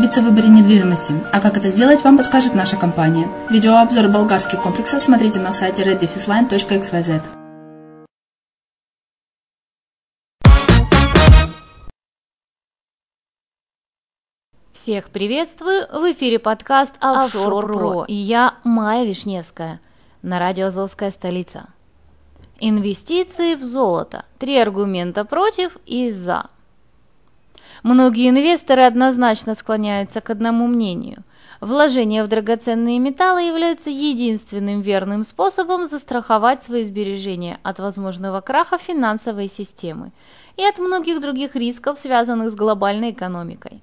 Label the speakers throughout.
Speaker 1: ошибиться в выборе недвижимости, а как это сделать, вам подскажет наша компания. Видеообзор болгарских комплексов смотрите на сайте reddefisline.xyz.
Speaker 2: Всех приветствую! В эфире подкаст «Офшор Про» и я Майя Вишневская на радио «Азовская столица». Инвестиции в золото. Три аргумента против и за. Многие инвесторы однозначно склоняются к одному мнению. Вложения в драгоценные металлы являются единственным верным способом застраховать свои сбережения от возможного краха финансовой системы и от многих других рисков, связанных с глобальной экономикой.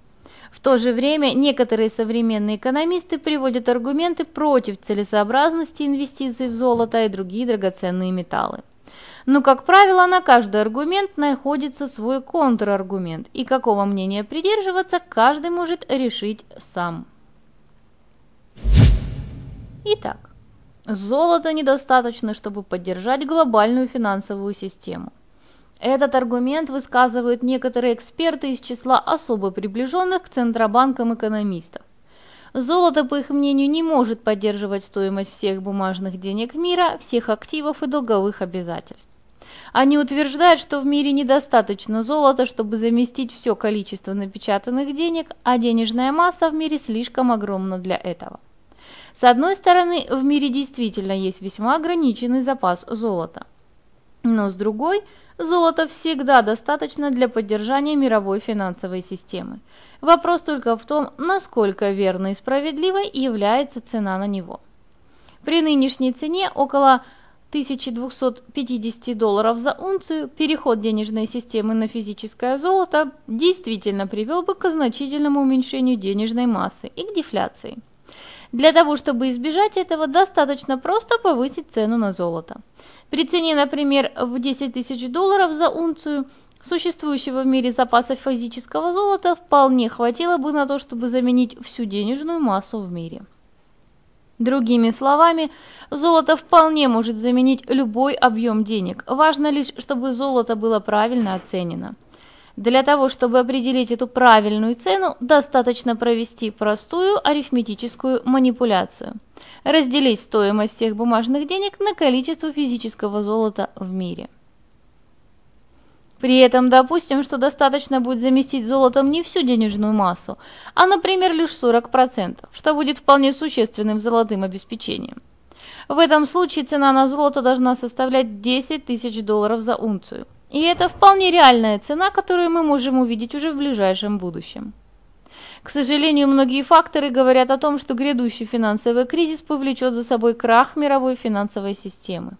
Speaker 2: В то же время некоторые современные экономисты приводят аргументы против целесообразности инвестиций в золото и другие драгоценные металлы. Но, как правило, на каждый аргумент находится свой контраргумент, и какого мнения придерживаться, каждый может решить сам. Итак, золота недостаточно, чтобы поддержать глобальную финансовую систему. Этот аргумент высказывают некоторые эксперты из числа особо приближенных к центробанкам экономистов. Золото, по их мнению, не может поддерживать стоимость всех бумажных денег мира, всех активов и долговых обязательств. Они утверждают, что в мире недостаточно золота, чтобы заместить все количество напечатанных денег, а денежная масса в мире слишком огромна для этого. С одной стороны, в мире действительно есть весьма ограниченный запас золота. Но с другой – Золота всегда достаточно для поддержания мировой финансовой системы. Вопрос только в том, насколько верной и справедливой является цена на него. При нынешней цене около 1250 долларов за унцию переход денежной системы на физическое золото действительно привел бы к значительному уменьшению денежной массы и к дефляции. Для того, чтобы избежать этого, достаточно просто повысить цену на золото. При цене, например, в 10 тысяч долларов за унцию существующего в мире запаса физического золота вполне хватило бы на то, чтобы заменить всю денежную массу в мире. Другими словами, золото вполне может заменить любой объем денег. Важно лишь, чтобы золото было правильно оценено. Для того, чтобы определить эту правильную цену, достаточно провести простую арифметическую манипуляцию. Разделить стоимость всех бумажных денег на количество физического золота в мире. При этом допустим, что достаточно будет заместить золотом не всю денежную массу, а, например, лишь 40%, что будет вполне существенным золотым обеспечением. В этом случае цена на золото должна составлять 10 тысяч долларов за унцию. И это вполне реальная цена, которую мы можем увидеть уже в ближайшем будущем. К сожалению, многие факторы говорят о том, что грядущий финансовый кризис повлечет за собой крах мировой финансовой системы.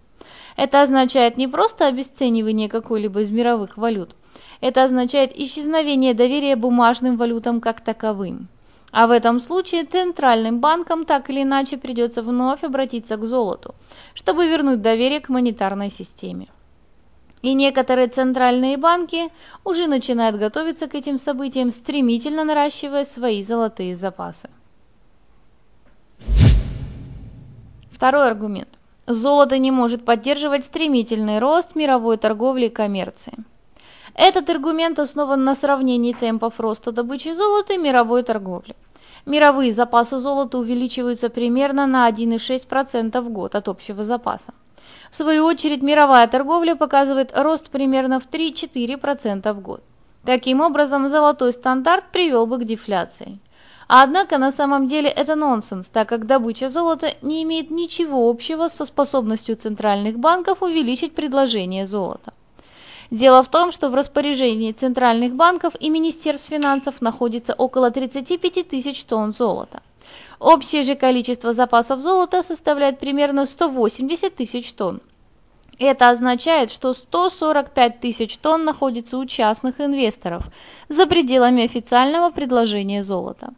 Speaker 2: Это означает не просто обесценивание какой-либо из мировых валют, это означает исчезновение доверия бумажным валютам как таковым. А в этом случае центральным банкам так или иначе придется вновь обратиться к золоту, чтобы вернуть доверие к монетарной системе. И некоторые центральные банки уже начинают готовиться к этим событиям, стремительно наращивая свои золотые запасы. Второй аргумент. Золото не может поддерживать стремительный рост мировой торговли и коммерции. Этот аргумент основан на сравнении темпов роста добычи золота и мировой торговли. Мировые запасы золота увеличиваются примерно на 1,6% в год от общего запаса. В свою очередь, мировая торговля показывает рост примерно в 3-4% в год. Таким образом, золотой стандарт привел бы к дефляции. Однако на самом деле это нонсенс, так как добыча золота не имеет ничего общего со способностью центральных банков увеличить предложение золота. Дело в том, что в распоряжении центральных банков и Министерств финансов находится около 35 тысяч тонн золота. Общее же количество запасов золота составляет примерно 180 тысяч тонн. Это означает, что 145 тысяч тонн находится у частных инвесторов за пределами официального предложения золота.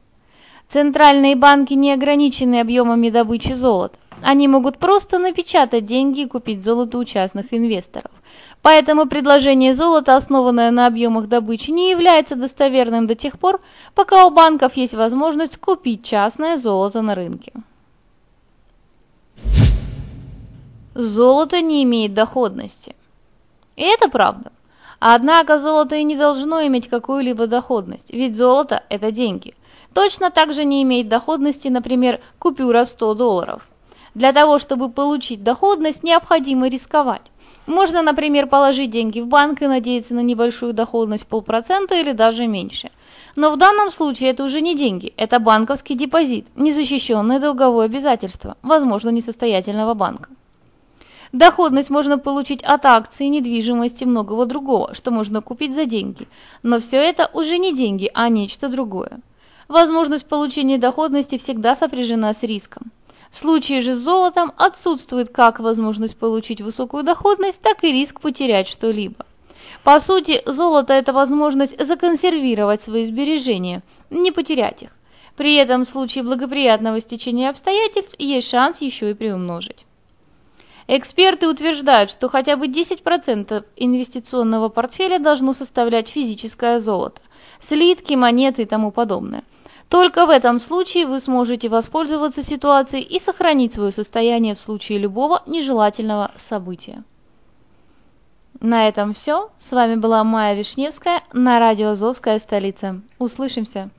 Speaker 2: Центральные банки не ограничены объемами добычи золота. Они могут просто напечатать деньги и купить золото у частных инвесторов. Поэтому предложение золота, основанное на объемах добычи, не является достоверным до тех пор, пока у банков есть возможность купить частное золото на рынке. Золото не имеет доходности. И это правда. Однако золото и не должно иметь какую-либо доходность, ведь золото – это деньги. Точно так же не имеет доходности, например, купюра в 100 долларов. Для того, чтобы получить доходность, необходимо рисковать. Можно, например, положить деньги в банк и надеяться на небольшую доходность полпроцента или даже меньше. Но в данном случае это уже не деньги, это банковский депозит, незащищенное долговое обязательство, возможно, несостоятельного банка. Доходность можно получить от акций, недвижимости и многого другого, что можно купить за деньги. Но все это уже не деньги, а нечто другое. Возможность получения доходности всегда сопряжена с риском. В случае же с золотом отсутствует как возможность получить высокую доходность, так и риск потерять что-либо. По сути, золото – это возможность законсервировать свои сбережения, не потерять их. При этом в случае благоприятного стечения обстоятельств есть шанс еще и приумножить. Эксперты утверждают, что хотя бы 10% инвестиционного портфеля должно составлять физическое золото, слитки, монеты и тому подобное. Только в этом случае вы сможете воспользоваться ситуацией и сохранить свое состояние в случае любого нежелательного события. На этом все. С вами была Майя Вишневская на радио «Азовская столица». Услышимся!